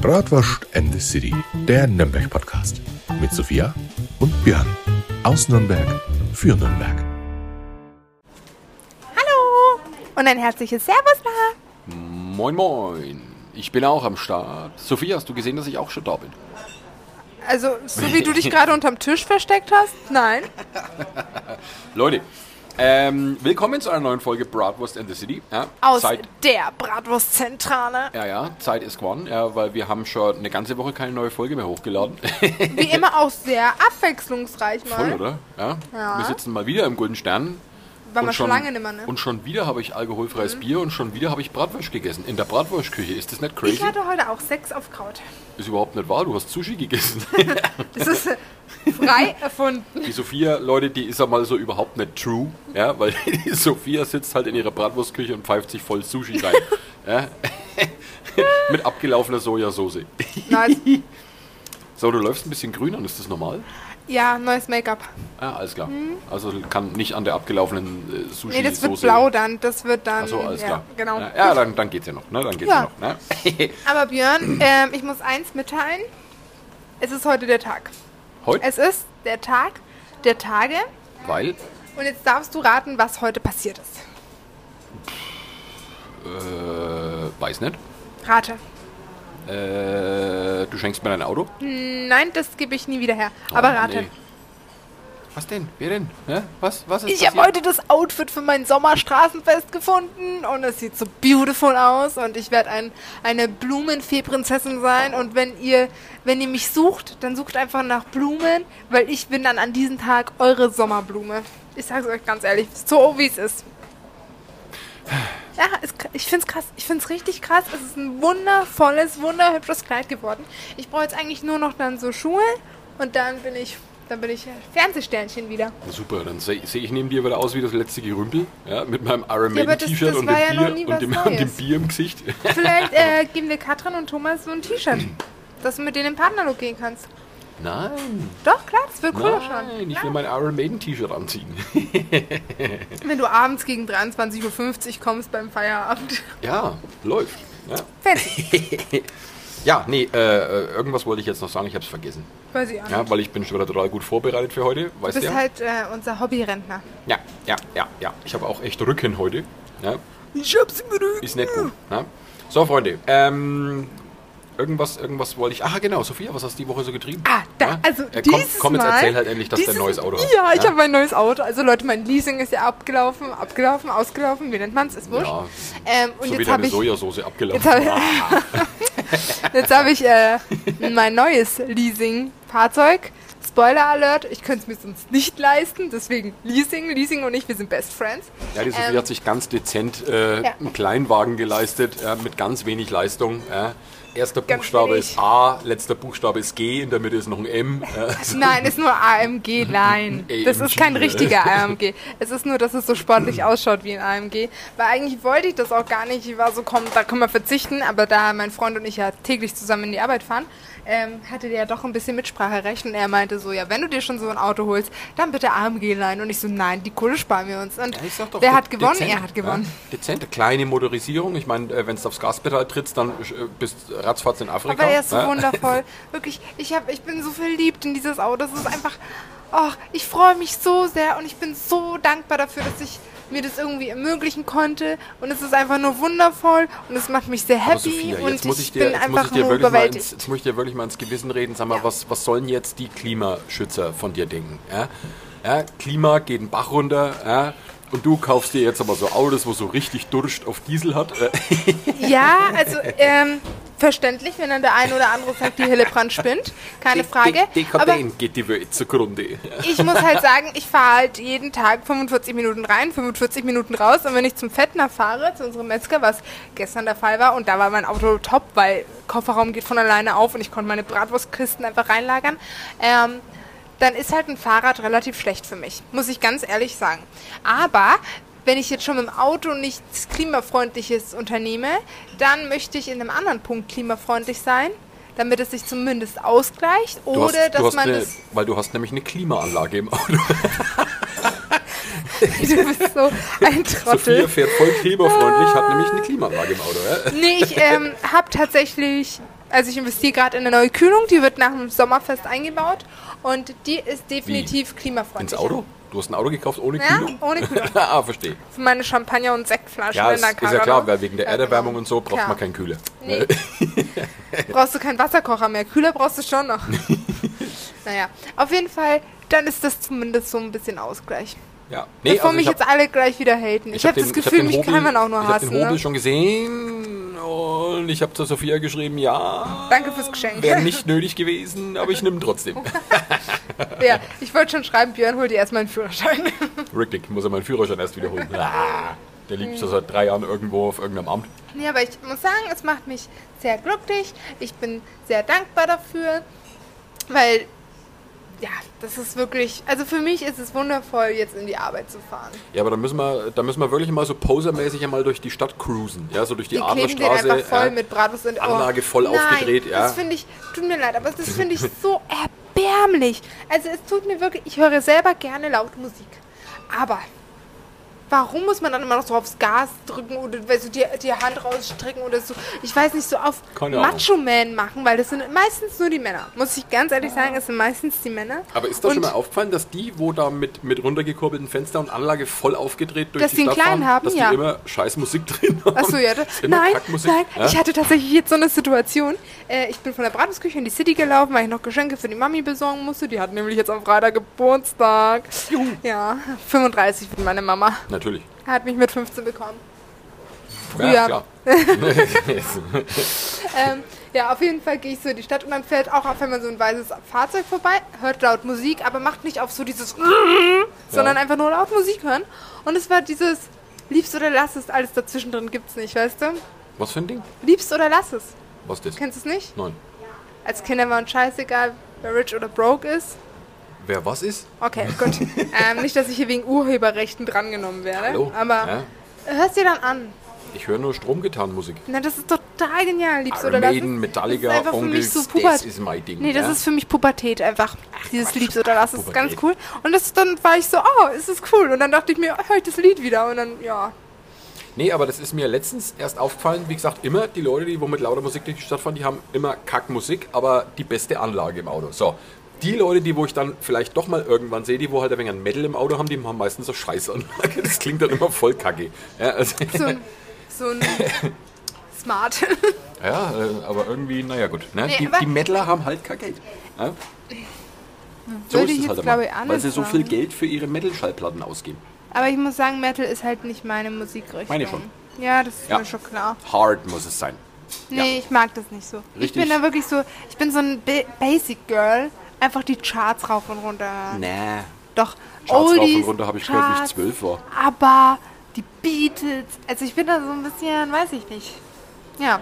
Bratwurst and the City, der Nürnberg-Podcast. Mit Sophia und Björn. Aus Nürnberg für Nürnberg. Hallo und ein herzliches Servus da. Moin, moin. Ich bin auch am Start. Sophia, hast du gesehen, dass ich auch schon da bin? Also, so wie du dich gerade unterm Tisch versteckt hast? Nein. Leute, ähm, willkommen zu einer neuen Folge Bratwurst and the City. Ja, Aus Zeit, der Bratwurstzentrale. ja, ja, Zeit ist geworden, ja, weil wir haben schon eine ganze Woche keine neue Folge mehr hochgeladen. Wie immer auch sehr abwechslungsreich mal. Voll, oder? Ja. Ja. Wir sitzen mal wieder im Golden Stern. War Und man schon lange nimmer, ne? Und schon wieder habe ich alkoholfreies Bier und schon wieder habe ich Bratwurst gegessen. In der Bratwurstküche. Ist das nicht Ich crazy? hatte heute auch Sex auf Kraut. Ist überhaupt nicht wahr. Du hast Sushi gegessen. Das ist frei erfunden. Die Sophia, Leute, die ist ja mal so überhaupt nicht true, ja, weil die Sophia sitzt halt in ihrer Bratwurstküche und pfeift sich voll Sushi rein. ja. Mit abgelaufener Sojasauce. Nice. So, du läufst ein bisschen grün an, ist das normal? Ja, neues Make-up. Ja, alles klar. Also kann nicht an der abgelaufenen äh, Sushi Mhm. Nee, das wird Soße- blau dann. Das wird dann. Achso, alles ja, klar. Genau. Ja, ja dann, dann geht's ja noch, ne? Dann geht's Ja. ja, noch, ne? Aber Björn, ähm, ich muss eins mitteilen. Es ist heute der Tag. Heute, Es ist der Tag der Tage. weil, Und jetzt darfst du raten, was heute passiert ist. äh, weiß nicht. Rate. Äh, du schenkst mir dein Auto? Nein, das gebe ich nie wieder her. Aber Oh, rate. nee. Was denn? Wer denn? Hä? Was, was ist Ich habe heute das Outfit für mein Sommerstraßenfest gefunden und es sieht so beautiful aus und ich werde ein, eine Blumenfee-Prinzessin sein und wenn ihr, wenn ihr mich sucht, dann sucht einfach nach Blumen, weil ich bin dann an diesem Tag eure Sommerblume. Ich sage es euch ganz ehrlich, so wie es ist. Ja, es, ich finde es krass. Ich finde es richtig krass. Es ist ein wundervolles, wunderhübsches Kleid geworden. Ich brauche jetzt eigentlich nur noch dann so Schuhe und dann bin ich, dann bin ich Fernsehsternchen wieder. Super, dann sehe seh ich neben dir wieder aus wie das letzte Gerümpel, ja, mit meinem Iron das- T-Shirt und, ja und, dem, und dem. Bier im Gesicht. Vielleicht äh, geben wir Katrin und Thomas so ein T-Shirt, dass du mit denen im Partnerlook gehen kannst. Nein, Doch, klar, das wird cool ausschauen. nein, ich will mein Iron Maiden T-Shirt anziehen. Wenn du abends gegen 23.50 Uhr kommst beim Feierabend. Ja, läuft. Ja, Fancy. ja nee, äh, äh, irgendwas wollte ich jetzt noch sagen, ich habe es vergessen. Weiß ich auch. Ja, weil ich bin schon wieder total gut vorbereitet für heute, du bist ja? halt äh, unser Hobbyrentner. Ja, ja, ja, ja. Ich habe auch echt Rücken heute. Ja, Ich hab's im Rücken. ist nicht gut. Ja. So, Freunde, ähm, irgendwas, irgendwas wollte ich. Ah, genau, Sophia, was hast du die Woche so getrieben? Ah, da, Ja? also ja, komm, dieses komm, jetzt erzähl halt endlich, dass du ein neues Auto hast. Ja, ich habe ein neues Auto. Also Leute, mein Leasing ist ja abgelaufen, abgelaufen, ausgelaufen. Wie nennt man's? Ist wurscht. Ja, Ähm, und so wie jetzt deine habe ich, Sojasauce abgelaufen. jetzt hab jetzt hab ich äh, mein neues Leasing-Fahrzeug. Spoiler Alert, ich könnte es mir sonst nicht leisten, deswegen Leasing, Leasing und ich, wir sind Best Friends. ja, die Sophia Ähm, hat sich ganz dezent äh, ja. einen Kleinwagen geleistet, äh, mit ganz wenig Leistung. Äh. Erster Ganz Buchstabe wenig. ist A, letzter Buchstabe ist G, in der Mitte ist noch ein M. Äh, Nein, ist nur AMG, nein. Das ist kein richtiger AMG. Es ist nur, dass es so sportlich ausschaut wie ein AMG. Weil eigentlich wollte ich das auch gar nicht. Ich war so, komm, da können wir verzichten. Aber da mein Freund und ich ja täglich zusammen in die Arbeit fahren, ähm, hatte der ja doch ein bisschen Mitspracherecht. Und er meinte so, ja, wenn du dir schon so ein Auto holst, dann bitte AMG leihen. Und ich so, nein, die Kohle sparen wir uns. Und Ja, wer hat gewonnen? dezent, Er hat gewonnen. Ja, dezente, kleine Motorisierung. Ich meine, äh, wenn du aufs Gaspedal trittst, dann äh, bist ratzfatz in Afrika. Aber er ist so ja. wundervoll. Wirklich, ich, hab, ich bin so verliebt in dieses Auto. Es ist einfach, oh, ich freue mich so sehr und ich bin so dankbar dafür, dass ich mir das irgendwie ermöglichen konnte. Und es ist einfach nur wundervoll und es macht mich sehr happy Sophia, und jetzt muss ich ich dir, bin einfach nur wirklich mal überwältigt. ins, jetzt muss ich dir wirklich mal ins Gewissen reden. Sag mal, was, was sollen jetzt die Klimaschützer von dir denken? Ja? Ja, Klima geht den Bach runter, ja? Und du kaufst dir jetzt aber so Autos, wo so richtig Durst auf Diesel hat. Äh, Ja, also ähm, verständlich, wenn dann der eine oder andere sagt, die Hillebrand spinnt. Keine Frage. De Aber Dekadent geht die Welt zugrunde. ich muss halt sagen, ich fahre halt jeden Tag 45 Minuten rein, 45 Minuten raus. Und wenn ich zum Fettner fahre, zu unserem Metzger, was gestern der Fall war, und da war mein Auto top, weil Kofferraum geht von alleine auf und ich konnte meine Bratwurstkisten einfach reinlagern, ähm, dann ist halt ein Fahrrad relativ schlecht für mich, muss ich ganz ehrlich sagen. Aber wenn ich jetzt schon mit dem Auto nichts klimafreundliches unternehme, dann möchte ich in einem anderen Punkt klimafreundlich sein, damit es sich zumindest ausgleicht, Du oder hast, dass man eine, das weil du hast nämlich eine Klimaanlage im Auto. Du bist so ein Sophia Trottel. fährt voll klimafreundlich, hat nämlich eine Klimaanlage im Auto. Ja? Nee, ich ähm, habe tatsächlich Also ich investiere gerade in eine neue Kühlung, die wird nach dem Sommerfest eingebaut und die ist definitiv Ins klimafreundlich. Auto? Du hast ein Auto gekauft ohne Ja, Kühlung? ohne Kühlung. ah, verstehe. Für meine Champagner- und Sektflaschen Ja, in ist, der ist ja klar, weil wegen der Ja, Erderwärmung genau. und so braucht Klar. man keinen Kühler. Nee. brauchst du keinen Wasserkocher mehr. Kühler brauchst du schon noch. naja, auf jeden Fall, dann ist das zumindest so ein bisschen Ausgleich. Ja. Bevor mich also hab- jetzt alle gleich wieder haten. Ich, hab habe das ich hab Gefühl, den mich Hobel- kann man auch nur Ich habe hassen. den Hobel Ne? schon gesehen und ich habe zur Sophia geschrieben, ja, Danke fürs Geschenk. wäre nicht nötig gewesen, aber ich nehme trotzdem. Ja, ich wollte schon schreiben, Björn, hol dir erstmal einen Führerschein. Richtig, ich muss ja meinen Führerschein erst wiederholen. Ah, der liegt schon seit drei Jahren irgendwo auf irgendeinem Amt. Ja, aber ich muss sagen, es macht mich sehr glücklich. Ich bin sehr dankbar dafür, weil, ja, das ist wirklich, also für mich ist es wundervoll, jetzt in die Arbeit zu fahren. Ja, aber da müssen wir, da müssen wir wirklich mal so posermäßig einmal durch die Stadt cruisen. Ja, so durch die, Die kleben den Adlerstraße. einfach voll ja. mit Bratwurst und Anlage voll Nein, aufgedreht, ja. Das finde ich, tut mir leid, aber das finde ich so erbärmlich. Also es tut mir wirklich, ich höre selber gerne laut Musik. Aber warum muss man dann immer noch so aufs Gas drücken oder weißt du, die, die Hand rausstrecken oder so? Ich weiß nicht, so auf. Macho-Man machen, weil das sind meistens nur die Männer. Muss ich ganz ehrlich sagen, es sind meistens die Männer. Aber ist das schon mal aufgefallen, dass die, wo da mit, mit runtergekurbelten Fenster und Anlage voll aufgedreht durch Dass die die Stadt fahren, haben, dass ja. die immer scheiß Musik drin haben? Achso, ja. Nein, nein. ja? Ich hatte tatsächlich jetzt so eine Situation. Äh, ich bin von der Bratwurstküche in die City gelaufen, weil ich noch Geschenke für die Mami besorgen musste. Die hat nämlich jetzt am Freitag Geburtstag. Ja, 35 wird meine Mama. Natürlich. Hat mich mit 15 bekommen. Ja, Früher. klar. Ähm, ja, auf jeden Fall gehe ich so in die Stadt und dann fällt auch auf, wenn man so ein weißes Fahrzeug vorbei, hört laut Musik, aber macht nicht auf so dieses sondern einfach nur laut Musik hören. Und es war dieses Liebst oder lass es, alles dazwischen drin gibt's nicht, weißt du? Was für ein Ding? Liebst oder lass es. Was ist das? Kennst du es nicht? Nein. Als Kinder war uns scheißegal, wer rich oder broke ist. Wer was ist? Okay, gut. ähm, nicht, dass ich hier wegen Urheberrechten drangenommen werde. Hallo? Aber Ja? hörst dir dann an. Ich höre nur Stromgitarrenmusik. Na, das ist total genial, liebst Iron oder lass Maiden. Metallica, das ist einfach für Onkels, mich so das Pubertät. ist mein Ding. Nee, das ja? ist für mich Pubertät einfach. Dieses Quatsch. Liebst oder lass ist ganz cool. Und das, dann war ich so, oh, ist das cool. Und dann dachte ich mir, oh, hör ich das Lied wieder. Und dann, ja. Nee, aber das ist mir letztens erst aufgefallen. Wie gesagt, immer die Leute, die wo mit lauter Musik durch die Stadt fahren, die haben immer Kackmusik, aber die beste Anlage im Auto. So. Die Leute, die wo ich dann vielleicht doch mal irgendwann sehe, die wo halt ein wenig ein Metal im Auto haben, die haben meistens so Scheißanlage. Das klingt dann immer voll kacke. Ja, also, So ein, so ein Smart. ja äh, aber irgendwie, naja gut. Ne? Nee, die, die Metaler haben halt kein Geld. Ja? So ist ich es halt immer. ich, anders Weil sie so viel. Geld für ihre Metal-Schallplatten ausgeben. Aber ich muss sagen, Metal ist halt nicht meine Musikrichtung. Meine schon. Ja, das ist Ja. mir schon klar. Hard muss es sein. Nee, ich mag das nicht so. Ich Richtig. bin da wirklich so, ich bin so ein Ba- Basic Girl. Einfach die Charts rauf und runter. hören. Nee. Doch, Charts rauf und Oldies, runter habe ich gehört, wie ich Charts, zwölf war. Aber die Beatles, also ich bin da so ein bisschen, weiß ich nicht. Ja.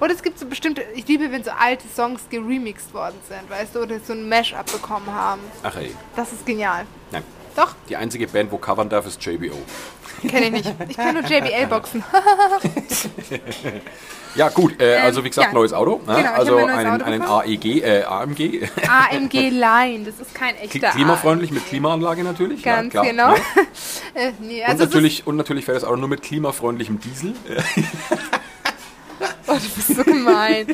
Und es gibt so bestimmte, ich liebe, wenn so alte Songs geremixed worden sind, weißt du, oder so ein Mash-up bekommen haben. Ach ey. Das ist genial. Nein. Doch, Die einzige Band, wo covern darf, ist JBO. Kenne ich nicht. Ich kann nur JBL-Boxen. Ja, gut, äh, also wie gesagt, ja. neues Auto. Ne? Genau, also einen, Auto einen. AEG, äh, AMG. AMG Line, das ist kein echter Klimafreundlich mit Klimaanlage natürlich. Ganz ja, klar, genau. Ne? äh, nee, Und, also es natürlich, und natürlich fährt das Auto nur mit klimafreundlichem Diesel. Oh, du bist so gemein.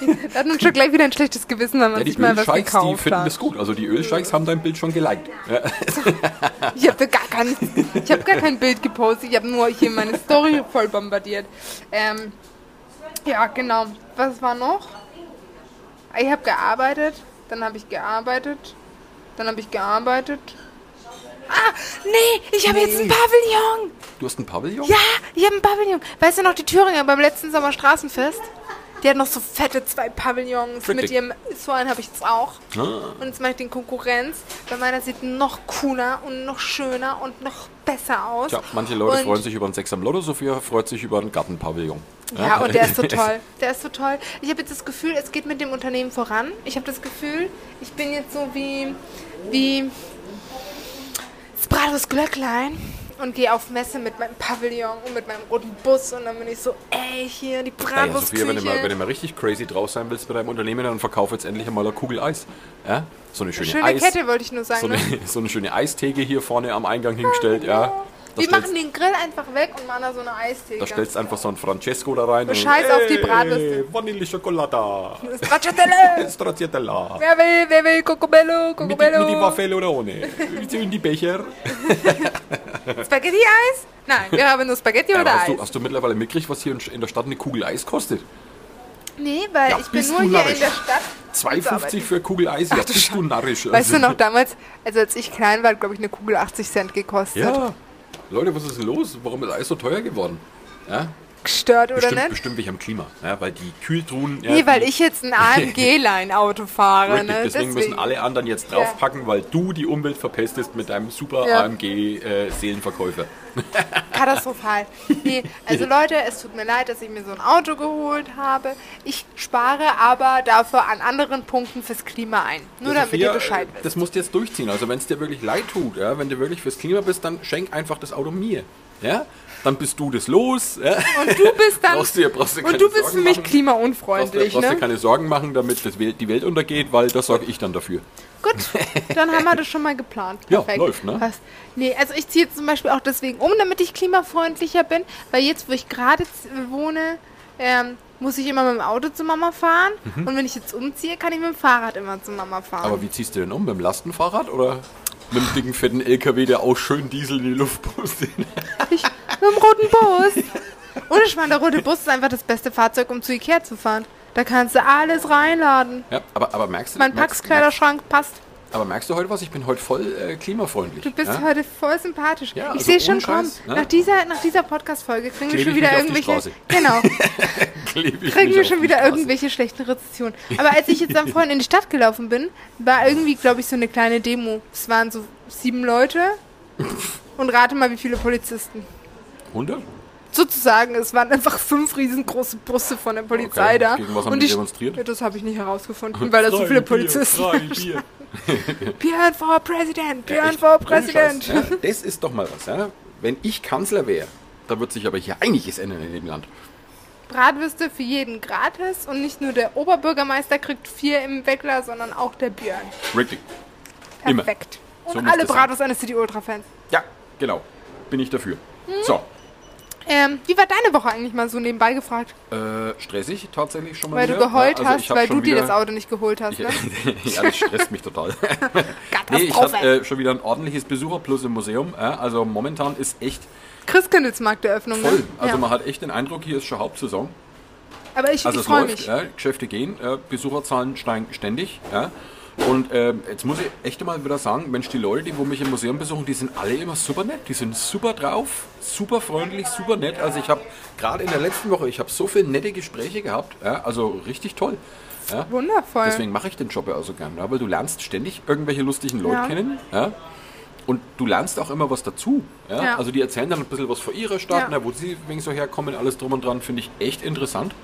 Wir hatten uns schon gleich wieder ein schlechtes Gewissen, wenn man Ja, die sich mal was Ölscheichs, die gekauft finden hat. das gut. Also die Ölscheichs haben dein Bild schon geliked. Ja. Ich habe gar, kein, ich hab gar kein Bild gepostet, ich habe nur hier meine Story voll bombardiert. Ähm, ja, genau. Was war noch? Ich habe gearbeitet, dann habe ich gearbeitet, dann habe ich gearbeitet. Ah, nee, ich habe jetzt ein Pavillon. Du hast ein Pavillon? Ja, ich habe ein Pavillon. Weißt du noch, die Thüringer beim letzten Sommerstraßenfest? Die hat noch so fette zwei Pavillons mit Richtig. ihrem. So einen habe ich jetzt auch. Ah. Und jetzt mache ich den Konkurrenz. Weil meiner sieht noch cooler und noch schöner und noch besser aus. Tja, manche Leute und, freuen sich über einen Sex am Lotto, Sophia freut sich über einen Gartenpavillon. Ja, und der ist so toll. Der ist so toll. Ich habe jetzt das Gefühl, es geht mit dem Unternehmen voran. Ich habe das Gefühl, ich bin jetzt so wie. wie. das Bratwurst Glöcklein und gehe auf Messe mit meinem Pavillon und mit meinem roten Bus und dann bin ich so, ey, hier die Naja, Bratwurstküche. Sophia, wenn du, mal, wenn du mal richtig crazy drauf sein willst bei deinem Unternehmen, dann verkauf jetzt endlich einmal eine Kugel Eis. Ja? So eine schöne, Schöne Eis. Kette wollte ich nur sagen. So ne? eine, so eine schöne Eistheke hier vorne am Eingang hingestellt, ja. Wir machen den Grill einfach weg und machen da so eine Eistheke. Da stellst du einfach so ein Francesco da rein. Scheiß auf die Bratwürste. Vanille Schokolade. Stracciatelle! Stracciatella. Wer will, wer will Cocobello, Mit, Cocobello? mit die Waffel oder ohne? In die Becher. Spaghetti-Eis? Nein, wir haben nur Spaghetti Ja, oder aber hast, Eis. du, hast du mittlerweile mitgekriegt, was hier in- der Stadt eine Kugel Eis kostet? Nee, weil Ja, ich bin nur hier in der Stadt. 2,50 für Kugel Eis, ja, Ach bist du narrisch. Weißt du Also- noch damals, also als ich klein war, glaube ich, eine Kugel 80 Cent gekostet. Ja. Leute, was ist denn los? Warum ist Eis so teuer geworden? Ja? Gestört oder Bestimmt, nicht? bestimmt wegen am Klima. Ja, weil die Kühltruhen. Ja, Nee, weil ich jetzt ein AMG-Line-Auto fahre. Richtig, Ne? deswegen, müssen alle anderen jetzt draufpacken, weil du die Umwelt verpestest mit deinem super Ja. AMG-Seelenverkäufer. Katastrophal. Nee, also Leute, es tut mir leid, dass ich mir so ein Auto geholt habe. Ich spare aber dafür an anderen Punkten fürs Klima ein. Nur damit ihr Bescheid wisst. Das musst du jetzt durchziehen. Also wenn es dir wirklich leid tut, ja, wenn du wirklich fürs Klima bist, dann schenk einfach das Auto mir. Ja? Dann bist du das los. Ja? Und du bist dann. Brauchst dir- brauchst dir und du bist Sorgen für mich machen. Brauchst, dir- klimaunfreundlich, brauchst dir ne? keine Sorgen machen, damit das die Welt untergeht, weil das sorge ich dann dafür. Gut, dann haben wir das schon mal geplant. Ja, Perfekt. läuft, ne? Passt. Nee, also ich ziehe zum Beispiel auch deswegen um, damit ich klimafreundlicher bin, weil jetzt, wo ich gerade wohne, ähm, muss ich immer mit dem Auto zu Mama fahren. Und wenn ich jetzt umziehe, kann ich mit dem Fahrrad immer zu Mama fahren. Mhm. Aber wie ziehst du denn um? Mit dem Lastenfahrrad oder mit dem dicken, fetten LKW, der auch schön Diesel in die Luft pustet? Ich, mit dem roten Bus. Und ich meine, der rote Bus ist einfach das beste Fahrzeug, um zu Ikea zu fahren. Da kannst du alles reinladen. Ja, aber, aber merkst du Mein Packskleiderschrank passt. Aber merkst du heute was? Ich bin heute voll äh, klimafreundlich. Du bist ja? heute voll sympathisch. Ja, ich also sehe schon kommen. Ne? Nach dieser, nach dieser Podcast-Folge kriegen wir schon wieder irgendwelche. Genau. Kriegen wir schon wieder irgendwelche schlechten Rezessionen. Aber als ich jetzt dann vorhin in die Stadt gelaufen bin, war irgendwie, glaube ich, so eine kleine Demo. Es waren so sieben Leute. Und rate mal, wie viele Polizisten. 100? Sozusagen, es waren einfach fünf riesengroße Busse von der Polizei Okay. da. Gegen was haben und die demonstriert? Ja, Das habe ich nicht herausgefunden, weil da so viele Polizisten. Bier. Björn vor Präsident, Björn Echt? vor Präsident. Ja, das ist doch mal was. Ja? Wenn ich Kanzler wäre, da wird sich aber hier einiges ändern in dem Land. Bratwürste für jeden gratis und nicht nur der Oberbürgermeister kriegt vier im Weckler, sondern auch der Björn. Richtig. Immer. Perfekt. Und So alle. Bratwurst eines City Ultra Fans. Ja, genau. Bin ich dafür. Hm? So, Ähm, wie war deine Woche eigentlich mal so nebenbei gefragt? äh, stressig tatsächlich schon mal Weil du wieder. geheult Ja, also hast, weil du dir das Auto nicht geholt hast, ne? ja, das stresst mich total. nee, ich habe äh, schon wieder ein ordentliches Besucherplus im Museum. Ja, also momentan ist echt Christkindlesmarkteröffnung, voll. ne? Also ja. man hat echt den Eindruck, hier ist schon Hauptsaison. Aber ich, Also ich es freue läuft, mich. ja, Geschäfte gehen, äh, Besucherzahlen steigen ständig. Und ähm, jetzt muss ich echt mal wieder sagen, Mensch, die Leute, die wo mich im Museum besuchen, die sind alle immer super nett. Die sind super drauf, super freundlich, super nett. Also ich habe gerade in der letzten Woche, ich habe so viele nette Gespräche gehabt. Ja, also richtig toll. Ja. Wundervoll. Deswegen mache ich den Job ja auch so gern, ja, weil du lernst ständig irgendwelche lustigen Leute kennen. Ja? Und du lernst auch immer was dazu. Ja? Also die erzählen dann ein bisschen was von ihrer Stadt, na, wo sie wegen so herkommen, alles drum und dran, finde ich echt interessant.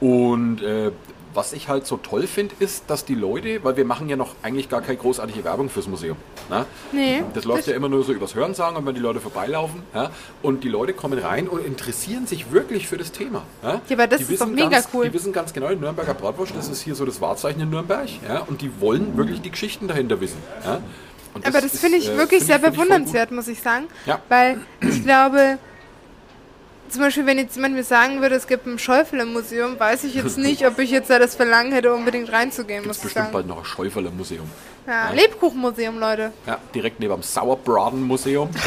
Und äh, was ich halt so toll finde, ist, dass die Leute, weil wir machen ja noch eigentlich gar keine großartige Werbung fürs Museum. Ne? Nee, Das läuft das- ja immer nur so übers Hörensagen und wenn die Leute vorbeilaufen. Ja? Und die Leute kommen rein und interessieren sich wirklich für das Thema. Ja, Ja, aber das die ist wissen doch mega ganz, cool. Die wissen ganz genau, die Nürnberger Bratwurst, das ist hier so das Wahrzeichen in Nürnberg. Ja? Und die wollen wirklich die Geschichten dahinter wissen. Ja? Und Aber das ist, finde ich äh, wirklich find sehr gut. bewundernswert, muss ich sagen. Ja. Weil ich glaube, zum Beispiel, wenn jetzt jemand mir sagen würde, es gibt ein Schäufel im Museum, weiß ich jetzt nicht, ob ich jetzt da das Verlangen hätte, unbedingt reinzugehen, muss es ich bestimmt sagen. bald noch ein Schäuferler Museum. Ja, Lebkuchenmuseum, Leute. Ja, direkt neben dem Sauerbraten Museum.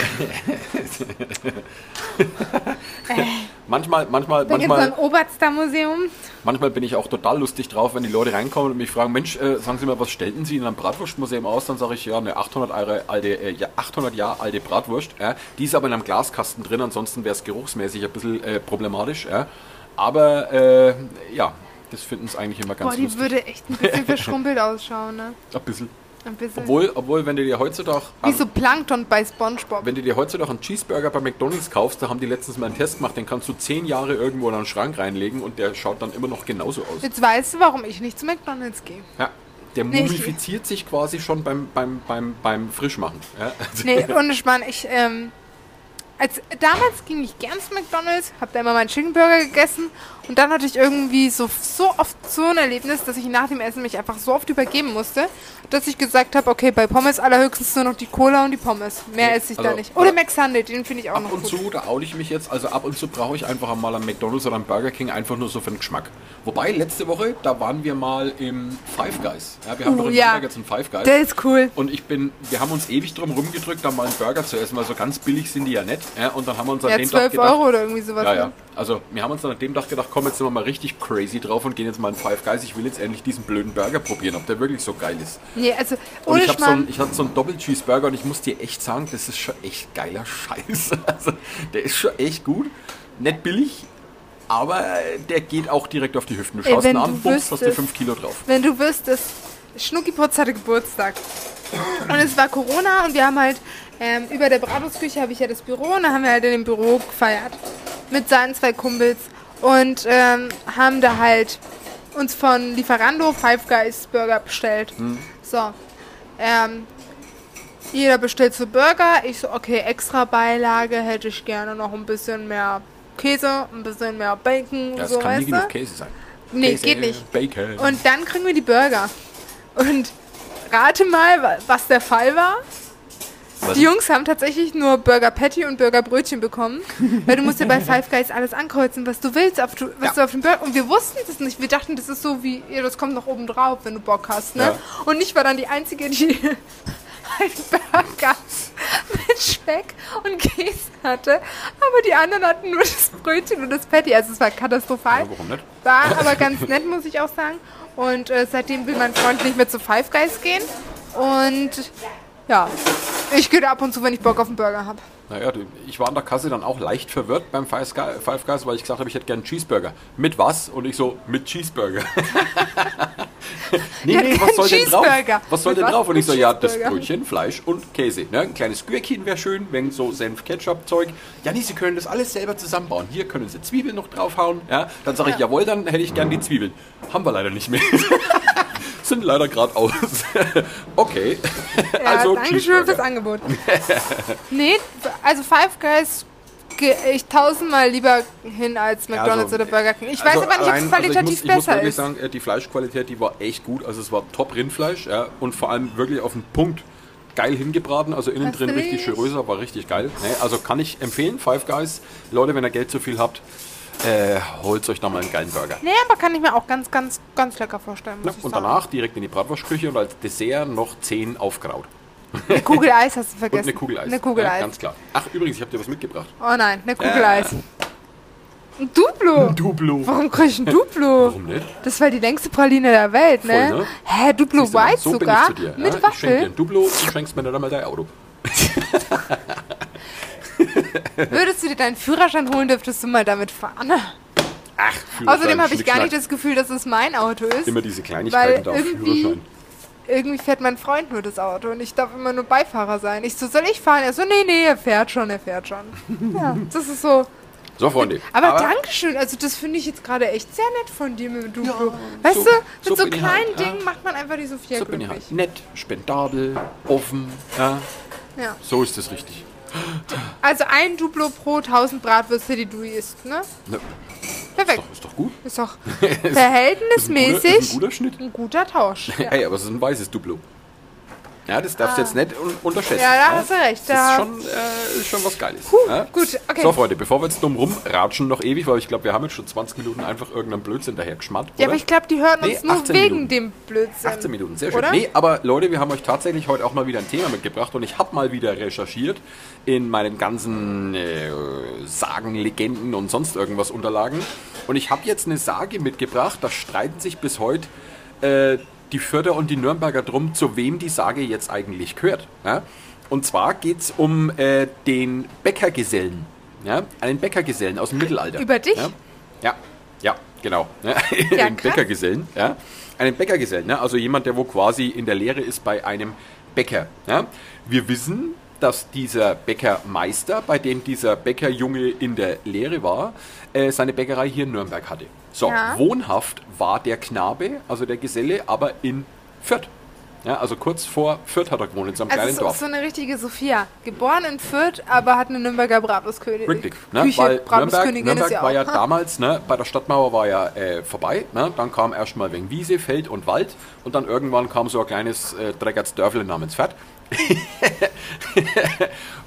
manchmal, manchmal, Da manchmal, ein Oberster Museum. manchmal bin ich auch total lustig drauf, wenn die Leute reinkommen und mich fragen, Mensch, äh, sagen Sie mal, was stellten Sie in einem Bratwurstmuseum aus? Dann sage ich, ja, eine 800 Jahre alte, äh, ja, 800 Jahre alte Bratwurst. Ja, die ist aber in einem Glaskasten drin, ansonsten wäre es geruchsmäßig ein bisschen äh, problematisch. Aber äh, ja, das finden es eigentlich immer ganz Boah, die lustig. würde echt ein bisschen verschrumpelt ausschauen, ne? Ein bisschen. Obwohl, obwohl, wenn du dir heutzutage Wie so Plankton bei Spongebob. Wenn du dir heutzutage einen Cheeseburger bei McDonalds kaufst, da haben die letztens mal einen Test gemacht, den kannst du zehn Jahre irgendwo in einen Schrank reinlegen und der schaut dann immer noch genauso aus. Jetzt weißt du, warum ich nicht zu McDonalds gehe. Ja, der Nee, mumifiziert sich quasi schon beim, beim, beim, beim Frischmachen. Ja, also Nee, und ich meine, ich, ähm, als damals ging ich gern zu McDonalds, hab da immer meinen Chicken Burger gegessen und dann hatte ich irgendwie so, so oft so ein Erlebnis, dass ich nach dem Essen mich einfach so oft übergeben musste, dass ich gesagt habe, okay, bei Pommes allerhöchstens nur noch die Cola und die Pommes. Mehr Nee, esse ich also, da nicht. Oder Mac Sunday, den finde ich auch Ab noch und gut. zu, da aule ich mich jetzt, also ab und zu brauche ich einfach mal einen McDonalds oder einen Burger King, einfach nur so für den Geschmack. Wobei, letzte Woche, da waren wir mal im Five Guys. Ja, wir haben Uh, doch in ja. Jetzt einen Five Guys. Der ist cool. Und ich bin, wir haben uns ewig drum rumgedrückt, da mal einen Burger zu essen, weil so ganz billig sind die ja nicht. Ja, und dann haben wir uns an Ja, dem Tag 12 gedacht, Euro oder irgendwie sowas. ja, ja. ne? Also wir haben uns dann an dem Tag gedacht, komm, jetzt sind wir mal richtig crazy drauf und gehen jetzt mal in Five Guys. Ich will jetzt endlich diesen blöden Burger probieren, ob der wirklich so geil ist. Nee, also Und ich, hab so einen, ich hatte so einen Doppel-Cheeseburger und ich muss dir echt sagen, das ist schon echt geiler Scheiß. Also, der ist schon echt gut. Nicht billig, aber der geht auch direkt auf die Hüften. Du Ey, schaust wenn ihn an, bums, hast du wüsstest- 5 Kilo drauf. Wenn du wüsstest, Schnuckiputz hatte Geburtstag. Und es war Corona und wir haben halt ähm, über der Bratwurstküche habe ich ja das Büro und da haben wir halt in dem Büro gefeiert. Mit seinen zwei Kumpels und ähm, haben da halt uns von Lieferando Five Guys Burger bestellt. So. Ähm, jeder bestellt so Burger. Ich so, okay, extra Beilage hätte ich gerne noch ein bisschen mehr Käse, ein bisschen mehr Bacon, das so kann nie genug. Käse sein. Nee, Käse, geht nicht. Bacon. Und dann kriegen wir die Burger. Und rate mal, wa- was der Fall war. Die Jungs haben tatsächlich nur Burger Patty und Burger Brötchen bekommen, weil du musst ja bei Five Guys alles ankreuzen, was du willst, auf, was Ja. du auf dem Burger. Und wir wussten das nicht. Wir dachten, das ist so wie, ja, das kommt noch oben drauf, wenn du Bock hast, ne? Ja. Und ich war dann die einzige, die einen Burger mit Speck und Käse hatte, aber die anderen hatten nur das Brötchen und das Patty. Also es war katastrophal. ja, warum nicht? War aber ganz nett, muss ich auch sagen. Und äh, seitdem will mein Freund nicht mehr zu Five Guys gehen. Und ja, ich gehe da ab und zu, wenn ich Bock auf einen Burger habe. Naja, ich war an der Kasse dann auch leicht verwirrt beim Five Guys, weil ich gesagt habe, ich hätte gerne einen Cheeseburger. Mit was? Und ich so, mit Cheeseburger. nee, Ja, nee, was soll denn drauf? Was soll Mit denn was? drauf? Und ich so, ja, das. Brötchen, Fleisch und Käse. Ne? Ein kleines Gürkchen wäre schön, wenn so Senf-Ketchup-Zeug. Ja, nee, Sie können das alles selber zusammenbauen. Hier können Sie Zwiebeln noch draufhauen. Ja? Dann sage ich, Ja. jawohl, dann hätte ich gern die Zwiebeln. Haben wir leider nicht mehr. Sind leider gerade aus. okay. Ja, also Dankeschön fürs Angebot. nee, also Five Guys gehe ich tausendmal lieber hin als McDonalds Also, oder Burger King. Ich weiß aber nicht, ob es qualitativ also ich muss, ich muss besser wirklich ist. sagen, äh, die Fleischqualität, die war echt gut. Also es war top Rindfleisch ja, und vor allem wirklich auf den Punkt geil hingebraten. Also innen drin richtig chiröser, war richtig geil. Ne? Also kann ich empfehlen, Five Guys. Leute, wenn ihr Geld zu viel habt, äh, holt euch da mal einen geilen Burger. Nee, aber kann ich mir auch ganz, ganz, ganz lecker vorstellen. Ja, ich und sagen. danach direkt in die Bratwurstküche und als Dessert noch 10 Aufkraut. Eine Kugel Eis hast du Und vergessen. eine Kugel Eis. Eine Kugel ja, Eis. Ganz klar. Ach, übrigens, ich habe dir was mitgebracht. Oh nein, eine Kugel Ja. Eis. Ein Duplo. Duplo. Warum krieg ich ein Duplo? Warum nicht? Das war die längste Praline der Welt, ne? Voll, ne? Hä, Duplo du White so sogar? ich. Mit ja? Ich schenke dir Waffel? ein Duplo und du schenkst mir dann mal dein Auto. Würdest du dir deinen Führerschein holen, dürftest du mal damit fahren. Ach, Außerdem habe ich gar nicht das Gefühl, dass es mein Auto ist. Immer diese Kleinigkeiten Weil da auf irgendwie- Führerschein. Irgendwie fährt mein Freund nur das Auto und ich darf immer nur Beifahrer sein. Ich so, soll ich fahren? Er so, nee, nee, er fährt schon, er fährt schon. Ja, das ist so. So, Freunde. Aber, Dankeschön, also das finde ich jetzt gerade echt sehr nett von dir mit dem Duplo. weißt so- du, mit so so, kleinen halt, ja. Dingen macht man einfach die Sophia So bin ich glücklich. halt. Nett, spendabel, offen. Ja, Ja. so ist es richtig. Also ein Duplo pro 1000 Bratwürste, die du isst, ne? Ne, Perfekt. doch, ist doch gut. Ist doch Ist ein guter, ist verhältnismäßig ein guter Schnitt. ein guter Tausch. Ja, Hey, aber es ist ein weißes Duplo. Ja, das darfst du jetzt nicht un unterschätzen. Ja, da hast du recht, Das da- ist schon, äh, ist schon was Geiles. ja? gut, okay. So, Freunde, bevor wir jetzt dumm rumratschen, noch ewig, weil ich glaube, wir haben jetzt schon 20 Minuten einfach irgendeinen Blödsinn daher geschmarrt. ja aber ich glaube, die hören uns Nee, nur 18 wegen Minuten. dem Blödsinn. 18 Minuten, sehr schön. Oder? Nee, aber Leute, wir haben euch tatsächlich heute auch mal wieder ein Thema mitgebracht und ich habe mal wieder recherchiert in meinen ganzen äh, Sagen, Legenden und sonst irgendwas Unterlagen. Und ich habe jetzt eine Sage mitgebracht, da streiten sich bis heute äh, die Fürther und die Nürnberger drum, zu wem die Sage jetzt eigentlich gehört. Ja? Und zwar geht es um äh, den Bäckergesellen. Ja? Einen Bäckergesellen aus dem Mittelalter. Über dich? Ja, ja, ja genau. Ja? Ja, einen. Bäckergesellen. Ja? Einen Bäckergesellen, ne? also jemand, der wo quasi in der Lehre ist bei einem Bäcker. Ja? Wir wissen, dass dieser Bäckermeister, bei dem dieser Bäckerjunge in der Lehre war, äh, seine Bäckerei hier in Nürnberg hatte. So, Ja. wohnhaft war der Knabe, also der Geselle, aber in Fürth. Ja, also kurz vor Fürth hat er gewohnt, in seinem Also kleinen auch Dorf. so eine richtige Sophia. Geboren in Fürth, aber hat eine Nürnberger Bratwurstkönigin. Richtig, ne? Küche, weil Nürnberg, Nürnberg ja war ja damals, ne, bei der Stadtmauer war ja äh, vorbei, ne? dann kam erstmal wegen Wiese, Feld und Wald und dann irgendwann kam so ein kleines äh, Dreckertsdörfel namens Pferd.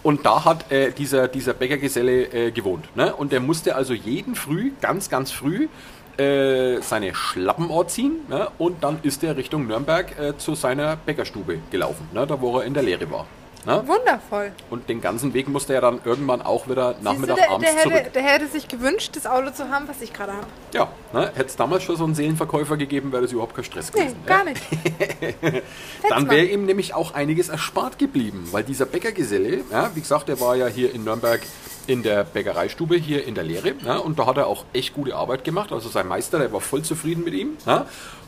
und da hat äh, dieser, dieser Bäckergeselle äh, gewohnt. Ne? Und der musste also jeden Früh, ganz, ganz früh, äh, seine Schlappen ziehen ne? und dann ist er Richtung Nürnberg äh, zu seiner Bäckerstube gelaufen, ne? da wo er in der Lehre war. Ne? Wundervoll. Und den ganzen Weg musste er dann irgendwann auch wieder Siehst du, Nachmittag, der, abends der, zurück. hätte, der hätte sich gewünscht, das Auto zu haben, was ich gerade habe. Ja, ne? hätte es damals schon so einen Seelenverkäufer gegeben, wäre das überhaupt kein Stress Nee, gewesen. gar nicht. Dann wäre ihm nämlich auch einiges erspart geblieben, weil dieser Bäckergeselle, ja, wie gesagt, der war ja hier in Nürnberg in der Bäckereistube hier in der Lehre ja, und da hat er auch echt gute Arbeit gemacht. Also sein Meister, der war voll zufrieden mit ihm. Ja,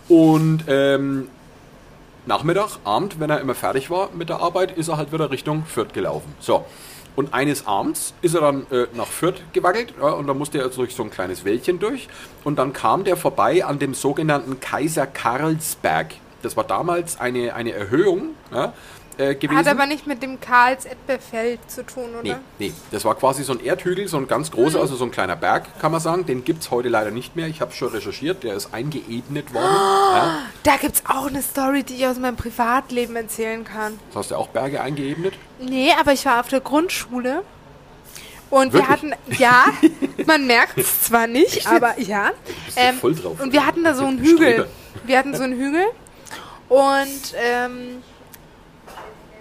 und ähm, Nachmittag, Abend, wenn er immer fertig war mit der Arbeit, ist er halt wieder Richtung Fürth gelaufen. So. Und eines Abends ist er dann äh, nach Fürth gewackelt ja, und da musste er durch so ein kleines Wäldchen durch. Und dann kam der vorbei an dem sogenannten Kaiser Karlsberg. Das war damals eine, eine Erhöhung ja, äh, gewesen. Hat aber nicht mit dem Karls Erdbeerfeld zu tun, oder? Nee, nee, das war quasi so ein Erdhügel, so ein ganz großer, also so ein kleiner Berg, kann man sagen. Den gibt es heute leider nicht mehr. Ich habe schon recherchiert, der ist eingeebnet worden. Ja. Da gibt es auch eine Story, die ich aus meinem Privatleben erzählen kann. Das hast du auch Berge eingeebnet? Nee, aber ich war auf der Grundschule. Und wir Wirklich? hatten, ja, man merkt es zwar nicht, aber ja. ja voll drauf. Und wir hatten da so einen. Hügel. Wir hatten so einen Hügel. Und ähm,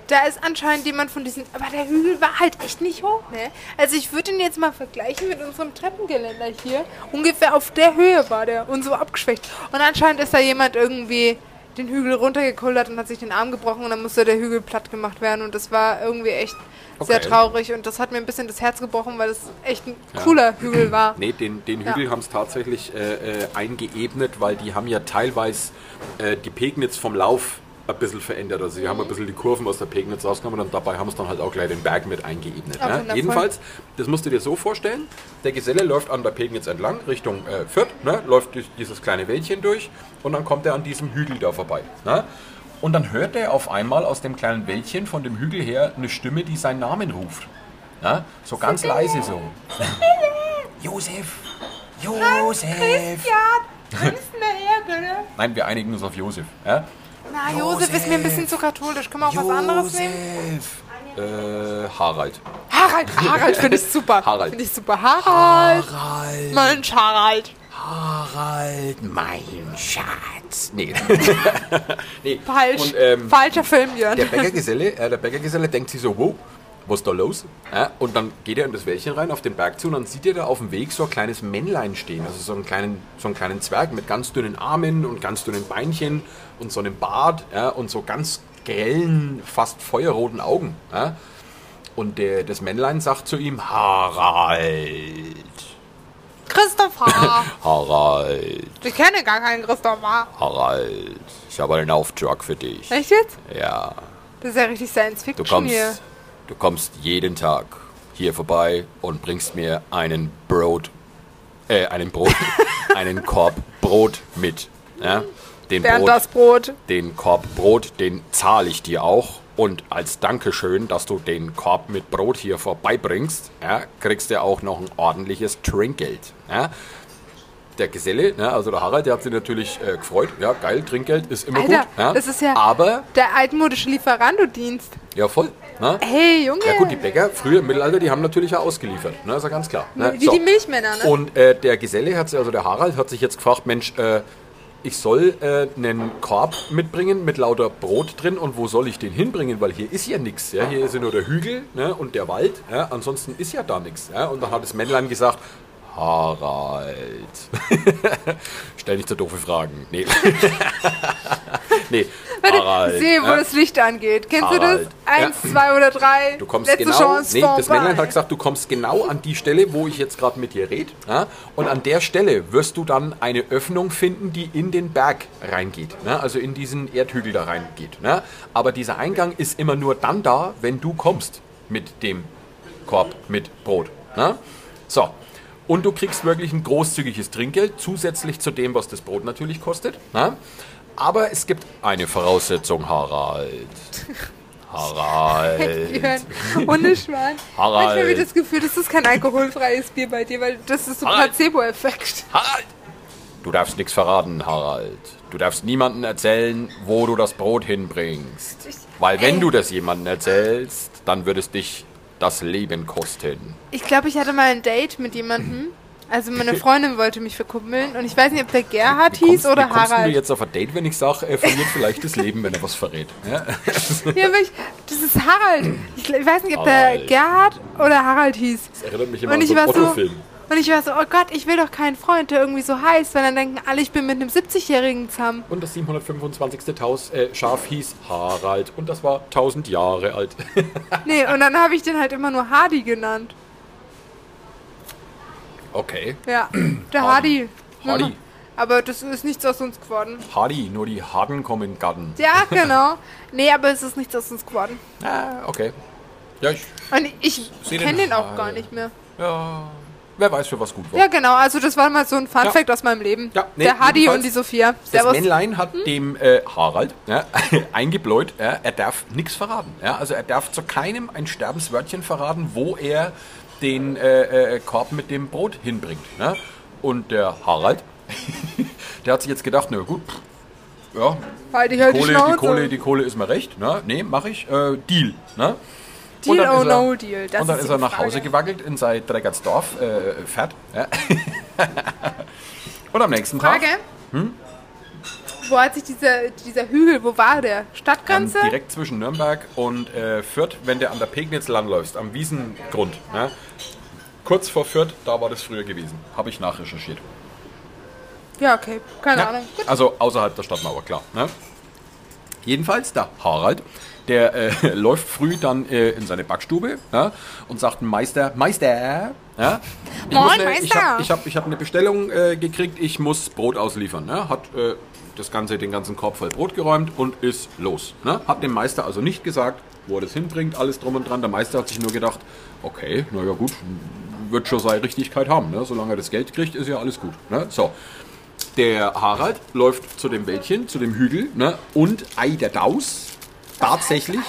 da ist anscheinend jemand von diesen. Aber der Hügel war halt echt nicht hoch, ne? Also ich würde ihn jetzt mal vergleichen mit unserem Treppengeländer hier. Ungefähr auf der Höhe war der und so abgeschwächt. Und anscheinend ist da jemand irgendwie den Hügel runtergekullert und hat sich den Arm gebrochen und dann musste der Hügel platt gemacht werden. Und das war irgendwie echt sehr Okay. traurig und das hat mir ein bisschen das Herz gebrochen, weil das echt ein cooler Hügel war. Nee, den, den Ja. Hügel haben es tatsächlich äh, äh, eingeebnet, weil die haben ja teilweise äh, die Pegnitz vom Lauf ein bisschen verändert. Also sie haben ein bisschen die Kurven aus der Pegnitz rausgenommen und dabei haben es dann halt auch gleich den Berg mit eingeebnet. Ne? Jedenfalls, das musst du dir so vorstellen, der Geselle läuft an der Pegnitz entlang, Richtung äh, Fürth, ne? läuft durch dieses kleine Wäldchen durch und dann kommt er an diesem Hügel da vorbei. Ne? Und dann hört er auf einmal aus dem kleinen Wäldchen von dem Hügel her eine Stimme, die seinen Namen ruft. Ne? So ganz leise so. Josef! Josef! Denn der her, Nein, wir einigen uns auf Josef. Ja? Na, Josef ist mir ein bisschen zu katholisch. Können wir auch was anderes nehmen? Äh, Harald. Harald, Harald finde ich super. Harald. Finde ich super. Harald. Harald. Mensch, Harald. Harald, mein Schatz. Nee. nee. Falsch. Und, ähm, Falscher Film, Jörn. der Bäckergeselle, äh, der Bäckergeselle denkt sich so, wow, was ist da los? Ja, und dann geht er in das Wäldchen rein, auf den Berg zu, und dann sieht er da auf dem Weg so ein kleines Männlein stehen, also so einen kleinen, so einen kleinen Zwerg mit ganz dünnen Armen und ganz dünnen Beinchen und so einem Bart ja, und so ganz grellen, fast feuerroten Augen. Ja. Und der, das Männlein sagt zu ihm, Harald, Christopher. Harald, ich kenne gar keinen Christopher. Harald, ich habe einen Auftrag für dich. Echt jetzt? Ja, Das ist ja richtig Science Du Fiction kommst, hier. Du kommst jeden Tag hier vorbei und bringst mir einen Brot, äh, einen Brot, einen Korb Brot mit. Ja? Den, Bernd Brot, das Brot. den Korb Brot, den zahle ich dir auch. Und als Dankeschön, dass du den Korb mit Brot hier vorbeibringst, ja, kriegst du auch noch ein ordentliches Trinkgeld. Ja? Der Geselle, ne, also der Harald, der hat sich natürlich äh, gefreut. Ja, geil, Trinkgeld ist immer Alter, gut. Ja? das ist ja Aber, der altmodische Lieferando-Dienst. ja voll. Ne? Hey, Junge. Ja gut, die Bäcker früher im Mittelalter, die haben natürlich ja ausgeliefert, ne, ist ja ganz klar. Ne? Wie die Milchmänner, ne? Und äh, der Geselle, hat sich, also der Harald, hat sich jetzt gefragt, Mensch, äh, ich soll äh, einen Korb mitbringen mit lauter Brot drin und wo soll ich den hinbringen, weil hier ist ja nichts. Ja? Hier ist ja nur der Hügel ne? und der Wald, ja? ansonsten ist ja da nichts. Ja? Und dann hat das Männlein gesagt, Harald, stell nicht so doofe Fragen. Nee, nee Harald. ich sehe, wo ja? das Licht angeht. Kennst du das? Harald. Eins, Ja. zwei oder drei. Du kommst Letzte genau, Chance nee, das. Männlein hat gesagt, du kommst genau an die Stelle, wo ich jetzt gerade mit dir rede. Ja? Und an der Stelle wirst du dann eine Öffnung finden, die in den Berg reingeht. Ne? Also in diesen Erdhügel da reingeht. Ne? Aber dieser Eingang ist immer nur dann da, wenn du kommst mit dem Korb mit Brot. Ne? So. Und du kriegst wirklich ein großzügiges Trinkgeld, zusätzlich zu dem, was das Brot natürlich kostet. Ne? Aber es gibt eine Voraussetzung, Harald. Harald. Ohne Schwan. Harald. Manchmal habe ich das Gefühl, das ist kein alkoholfreies Bier bei dir, weil das ist so Harald. Placebo-Effekt. Harald! Du darfst nichts verraten, Harald. Du darfst niemandem erzählen, wo du das Brot hinbringst. Weil wenn Ey. du das jemandem erzählst, dann wird es dich das Leben kosten. Ich glaube, ich hatte mal ein Date mit jemandem. Also meine Freundin wollte mich verkuppeln und ich weiß nicht, ob der Gerhard Wie hieß kommst, oder wie kommst du Harald. jetzt auf ein Date, wenn ich sage, er verliert vielleicht das Leben, wenn er was verrät? Ja? Ja, aber ich, das ist Harald. Ich, ich weiß nicht, ob Harald. der Gerhard oder Harald hieß. Das erinnert mich immer Und an ich so einen war so, Otto-Film. und ich war so, oh Gott, ich will doch keinen Freund, der irgendwie so heißt, weil dann denken alle, ich bin mit einem 70-Jährigen zusammen. Und das 725. Taus, äh, Schaf hieß Harald und das war 1000 Jahre alt. Nee, und dann habe ich den halt immer nur Hardy genannt. Okay. Ja, der Hardy. Hardy. Aber das ist nichts aus uns geworden. Hardy, nur die Harden kommen in den Garten. Ja, genau. Nee, aber es ist nichts aus uns geworden. Ah, okay. Ja, ich, Und ich kenne den auch gar nicht mehr. ja, wer weiß, für was gut war. Ja, genau. Also das war mal so ein Fun Ja. Aus meinem Leben. Ja, nee, der Hardy und die Sophia. Das Servus. Männlein hat dem äh, Harald ja, eingebläut, er darf nichts verraten. Ja, also er darf zu keinem ein Sterbenswörtchen verraten, wo er den äh, äh, Korb mit dem Brot hinbringt. Ja. Und der Harald, der hat sich jetzt gedacht, na gut, pff, ja, Halt halt die Kohle, die, Schnauze. Kohle, die Kohle ist mir recht. Ne? Nee, mache ich. Äh, Deal. Ne? Deal or no deal, das und dann ist die er nach Frage. Hause gewackelt in sein Dreckertsdorf, äh, fährt. Ja. und am nächsten Frage. Tag, Hm? Wo hat sich dieser, dieser Hügel, wo war der? ähm, Stadtgrenze? direkt zwischen Nürnberg und äh, Fürth, wenn du an der Pegnitz langläufst, am Wiesengrund. Ja? Kurz vor Fürth, da war das früher gewesen. Habe ich nachrecherchiert. Ja, okay. Keine Ja, Ahnung. Gut. also außerhalb der Stadtmauer, klar. Ne? Jedenfalls, der Harald, der äh, läuft früh dann äh, in seine Backstube ja, und sagt, Meister, Meister, ja, ich Moin, eine, ich Meister. habe ich hab, ich hab eine Bestellung äh, gekriegt, ich muss Brot ausliefern. Ne? Hat äh, das Ganze, den ganzen Korb voll Brot geräumt und ist los. Ne? Hat dem Meister also nicht gesagt, wo er das hinbringt, alles drum und dran. Der Meister hat sich nur gedacht, okay, naja gut, wird schon seine Richtigkeit haben. Ne? Solange er das Geld kriegt, ist ja alles gut. Ne? So. Der Harald läuft zu dem Wäldchen, zu dem Hügel ne? und Eiderdaus, tatsächlich,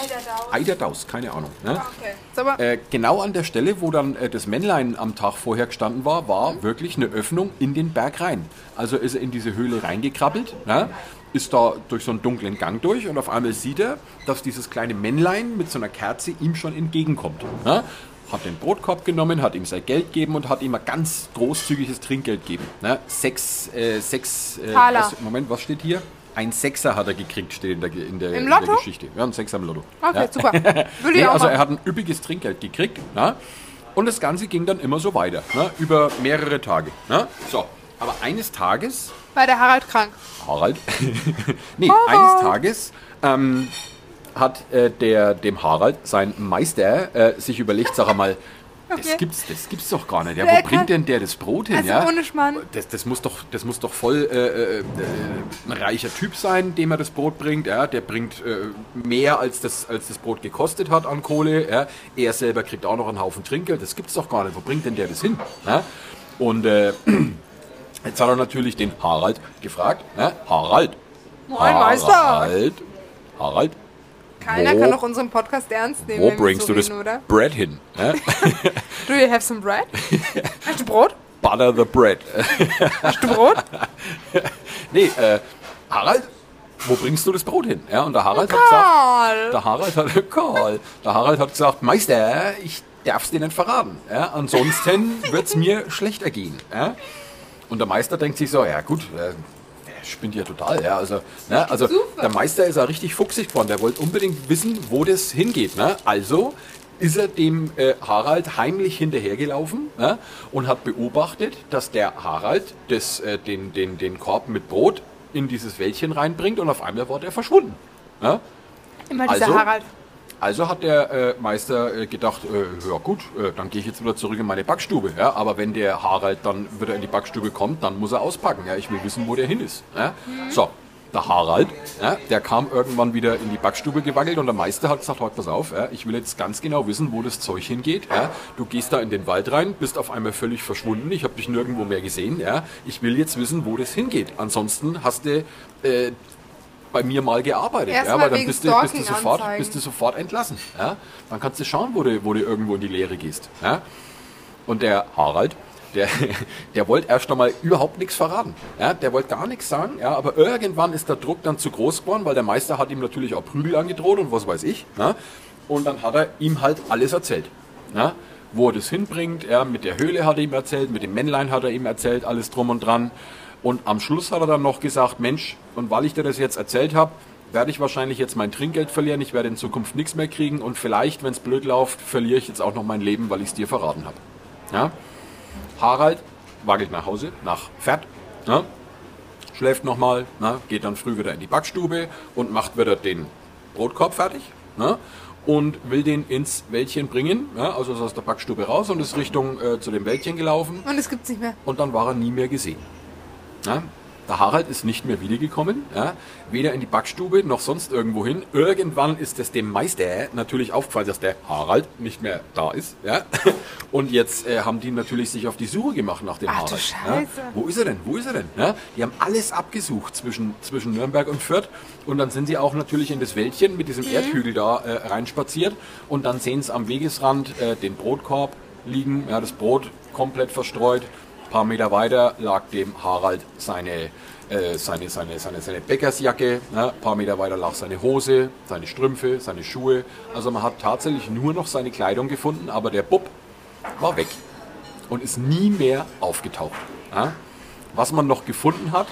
Eiderdaus? Keine Ahnung. Ne? Okay. So, aber Äh, genau an der Stelle, wo dann äh, das Männlein am Tag vorher gestanden war, war wirklich eine Öffnung in den Berg rein. Also ist er in diese Höhle reingekrabbelt, ne? ist da durch so einen dunklen Gang durch und auf einmal sieht er, dass dieses kleine Männlein mit so einer Kerze ihm schon entgegenkommt. Ne? Hat den Brotkorb genommen, hat ihm sein Geld gegeben und hat ihm ein ganz großzügiges Trinkgeld gegeben. Ne? Sechs, äh, sechs, äh, Moment, was steht hier? Ein Sechser hat er gekriegt, steht in der, in der, in der? Geschichte. Ja, ein Sechser im Lotto. okay, ja. super. Nee, also er hat ein üppiges Trinkgeld gekriegt. Ne? Und das Ganze ging dann immer so weiter. Ne? Über mehrere Tage. Ne? So, aber eines Tages, War der Harald krank? Harald, nee, Harald. eines Tages ähm, hat äh, der, dem Harald, sein Meister, äh, sich überlegt, sag mal, das gibt's, das gibt's doch gar nicht. Ja, Der wo bringt denn der das Brot hin? Also ja? ohne Schmarrn. Das, das, muss doch, das muss doch voll äh, äh, äh, ein reicher Typ sein, dem er das Brot bringt. Ja? Der bringt äh, mehr, als das, als das Brot gekostet hat an Kohle. Ja? Er selber kriegt auch noch einen Haufen Trinkgeld. Das gibt's doch gar nicht. Wo bringt denn der das hin? Ja? Und äh, jetzt hat er natürlich den Harald gefragt. Ja? Harald. Moin, Meister. Harald. Harald. Keiner Wo- kann doch unseren Podcast ernst nehmen. Wo bringst so du das reden, oder? Bread hin? Ja? Do you have some bread? Hast du Brot? Butter the bread. Hast du Brot? Nee, äh, Harald, wo bringst du das Brot hin? Ja, und der Harald hat gesagt, Karl. der Harald hat, Karl, der Harald hat gesagt, Meister, ich darf's dir nicht verraten. Ja, ansonsten wird's mir schlecht ergehen. Ja? Und der Meister denkt sich so, ja gut, spinnt ja total. Ja, also, ne, also Super. der Meister ist ja richtig fuchsig geworden. Der wollte unbedingt wissen, wo das hingeht. Ne? Also ist er dem äh, Harald heimlich hinterhergelaufen ne? und hat beobachtet, dass der Harald das, äh, den, den, den Korb mit Brot in dieses Wäldchen reinbringt und auf einmal war der verschwunden. Ne? Immer dieser Also? Harald. Also hat der äh, Meister äh, gedacht, äh, ja gut, äh, dann gehe ich jetzt wieder zurück in meine Backstube. Ja? Aber wenn der Harald dann wieder in die Backstube kommt, dann muss er auspacken. Ja? Ich will wissen, wo der hin ist. Ja? So, der Harald, ja, der kam irgendwann wieder in die Backstube gewackelt und der Meister hat gesagt, halt pass auf, ja, ich will jetzt ganz genau wissen, wo das Zeug hingeht. Ja? Du gehst da in den Wald rein, bist auf einmal völlig verschwunden, ich habe dich nirgendwo mehr gesehen. Ich will jetzt wissen, wo das hingeht. Ansonsten hast du... Äh, bei mir mal gearbeitet. Erst ja, weil dann bist du, bist, du sofort, bist du sofort entlassen. Ja? Dann kannst du schauen, wo du, wo du irgendwo in die Lehre gehst. Ja? Und der Harald, der, der wollte erst einmal überhaupt nichts verraten. Ja, der wollte gar nichts sagen, ja, aber irgendwann ist der Druck dann zu groß geworden, weil der Meister hat ihm natürlich auch Prügel angedroht und was weiß ich. Ja? Und dann hat er ihm halt alles erzählt. Ja? Wo er das hinbringt, ja, mit der Höhle hat er ihm erzählt, mit dem Männlein hat er ihm erzählt, alles drum und dran. Und am Schluss hat er dann noch gesagt, Mensch, und weil ich dir das jetzt erzählt habe, werde ich wahrscheinlich jetzt mein Trinkgeld verlieren, ich werde in Zukunft nichts mehr kriegen und vielleicht, wenn es blöd läuft, verliere ich jetzt auch noch mein Leben, weil ich es dir verraten habe. Ja? Harald wackelt nach Hause, nach Pferd, ne? schläft nochmal, ne? geht dann früh wieder in die Backstube und macht wieder den Brotkorb fertig ne? und will den ins Wäldchen bringen. Ja? Also ist aus der Backstube raus und ist Richtung äh, zu dem Wäldchen gelaufen Und es gibt's nicht mehr. und dann war er nie mehr gesehen. Ja? Der Harald ist nicht mehr wiedergekommen, ja? weder in die Backstube noch sonst irgendwo hin. Irgendwann ist es dem Meister natürlich aufgefallen, dass der Harald nicht mehr da ist. Ja? Und jetzt äh, haben die natürlich sich auf die Suche gemacht nach dem Ach, Harald. Scheiße. Ja? Wo ist er denn? Wo ist er denn? Ja? Die haben alles abgesucht zwischen, zwischen Nürnberg und Fürth. Und dann sind sie auch natürlich in das Wäldchen mit diesem Erdhügel da äh, reinspaziert. Und dann sehen sie am Wegesrand äh, den Brotkorb liegen, ja, das Brot komplett verstreut. Ein paar Meter weiter lag dem Harald seine, äh, seine, seine, seine, seine Bäckersjacke. Ja, ein paar Meter weiter lag seine Hose, seine Strümpfe, seine Schuhe. Also man hat tatsächlich nur noch seine Kleidung gefunden, aber der Bub war weg und ist nie mehr aufgetaucht. Ja? Was man noch gefunden hat,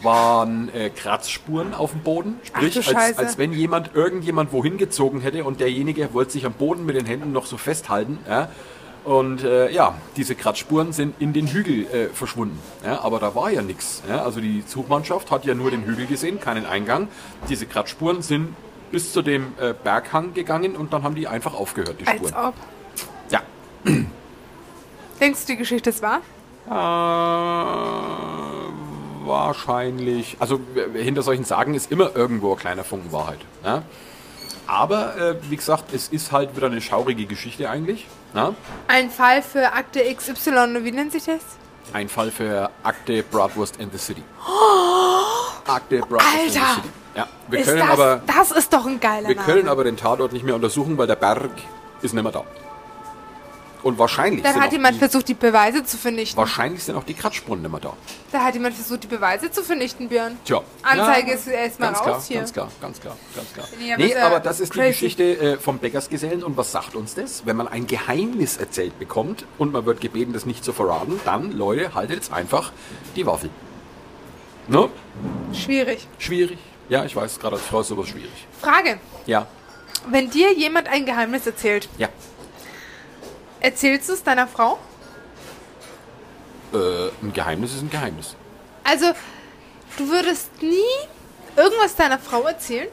waren äh, Kratzspuren auf dem Boden. Sprich, Ach als, als wenn jemand irgendjemand wohin gezogen hätte und derjenige wollte sich am Boden mit den Händen noch so festhalten. Ja? Und äh, ja, diese Kratzspuren sind in den Hügel äh, verschwunden. Ja? Aber da war ja nichts. Ja? Also die Suchmannschaft hat ja nur den Hügel gesehen, keinen Eingang. Diese Kratzspuren sind bis zu dem äh, Berghang gegangen und dann haben die einfach aufgehört, die Als Spuren. ob. Ja, Denkst du, die Geschichte ist wahr? Äh, wahrscheinlich. Also hinter solchen Sagen ist immer irgendwo ein kleiner Funken Wahrheit. Ja? Aber äh, wie gesagt, es ist halt wieder eine schaurige Geschichte eigentlich. Ja? Ein Fall für Akte XY, wie nennt sich das? Ein Fall für Akte Bratwurst in the City. Akte Bratwurst in the Alter! City. Ja, wir können das, aber das ist doch ein geiler wir Name. können aber den Tatort nicht mehr untersuchen, weil der Berg ist nicht mehr da. Und wahrscheinlich Dann sind, hat jemand die, versucht, die Beweise zu vernichten. wahrscheinlich sind auch die Kratzspuren mehr da. Da hat jemand versucht, die Beweise zu vernichten, Björn. Tja. Anzeige ist erstmal ganz raus klar, hier. Ganz klar, ganz klar, ganz klar. Nee, aber Nee, ja aber das ist die crazy. Geschichte äh, vom Bäckersgesellen. Und was sagt uns das? Wenn man ein Geheimnis erzählt bekommt und man wird gebeten, das nicht zu verraten, dann, Leute, haltet jetzt einfach die Waffel. Ne? Schwierig. Schwierig. Ja, ich weiß, gerade als Frau ist sowas schwierig. Frage. Ja, Wenn dir jemand ein Geheimnis erzählt, ja. Erzählst du es deiner Frau? Äh, ein Geheimnis ist ein Geheimnis. Also, du würdest nie irgendwas deiner Frau erzählen?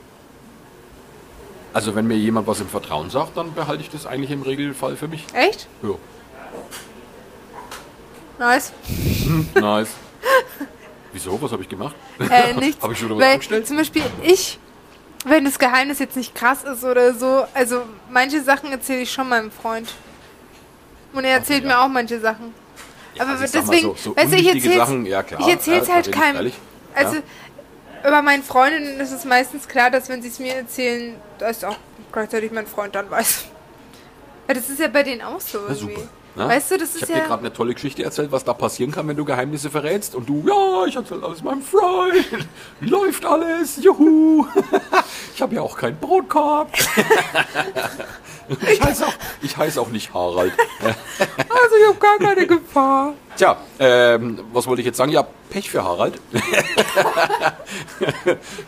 Also wenn mir jemand was im Vertrauen sagt, dann behalte ich das eigentlich im Regelfall für mich. Echt? Ja. Nice. Nice. Wieso? Was habe ich gemacht? Äh, nichts. Hab ich schon was Weil angestellt? zum Beispiel ich, wenn das Geheimnis jetzt nicht krass ist oder so, also manche Sachen erzähle ich schon meinem Freund. Und er erzählt ja. mir auch manche Sachen. Aber also deswegen, so- so weißt du, ich Sachen, ja, klar, ich erzähl's ja, halt keinem. Also ja. bei meinen Freundinnen ist es meistens klar, dass wenn sie es mir erzählen, dass auch gleichzeitig mein Freund dann weiß. Weil das ist ja bei denen auch so irgendwie. super. Ne? Weißt du, das ich ist habe dir ja. gerade eine tolle Geschichte erzählt, was da passieren kann, wenn du Geheimnisse verrätst. Und du, ja, ich erzähle alles meinem Freund. Läuft alles, juhu. Ich habe ja auch keinen Brotkorb. Ich heiße auch, ich heiß auch nicht Harald. Also ich habe gar keine Gefahr. Tja, ähm, was wollte ich jetzt sagen? Ja, Pech für Harald.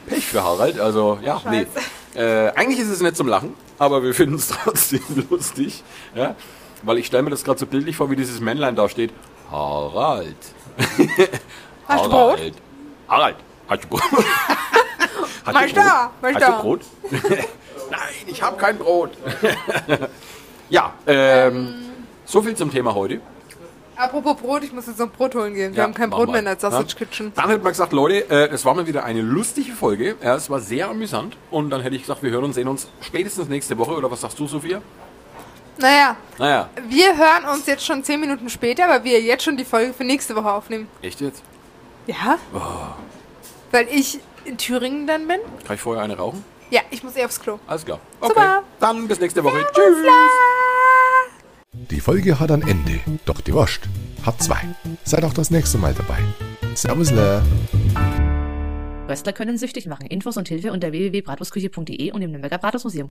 Pech für Harald, also ja, nee. Äh, eigentlich ist es nicht zum Lachen, aber wir finden es trotzdem lustig. Ja? Weil ich stelle mir das gerade so bildlich vor, wie dieses Männlein da steht. Harald. Hast du Brot? Harald. Harald, hast du Brot? Hast du da, Brot? Hast du Brot? Nein, ich habe kein Brot. ja, ähm, so viel zum Thema heute. Apropos Brot, ich muss jetzt noch Brot holen gehen. Wir Ja, haben kein Brot mal. mehr in der Sausage Ja. Kitchen. Dann hätte man gesagt, Leute, äh, es war mal wieder eine lustige Folge. Ja, es war sehr amüsant. Und dann hätte ich gesagt, wir hören und sehen uns spätestens nächste Woche. Oder was sagst du, Sophia? Naja, Naja, wir hören uns jetzt schon 10 Minuten später, weil wir jetzt schon die Folge für nächste Woche aufnehmen. echt jetzt? Ja? Oh. Weil ich in Thüringen dann bin. Kann ich vorher eine rauchen? Ja, ich muss eh aufs Klo. Alles klar. Okay. Super. Dann bis nächste Woche. Tschüss. Die Folge hat ein Ende, doch die Wurst hat zwei. Seid auch das nächste Mal dabei. Servus, Le. Röstler können süchtig machen. Infos und Hilfe unter www.bratwurstküche.de und im Nürnberger Bratwurstmuseum.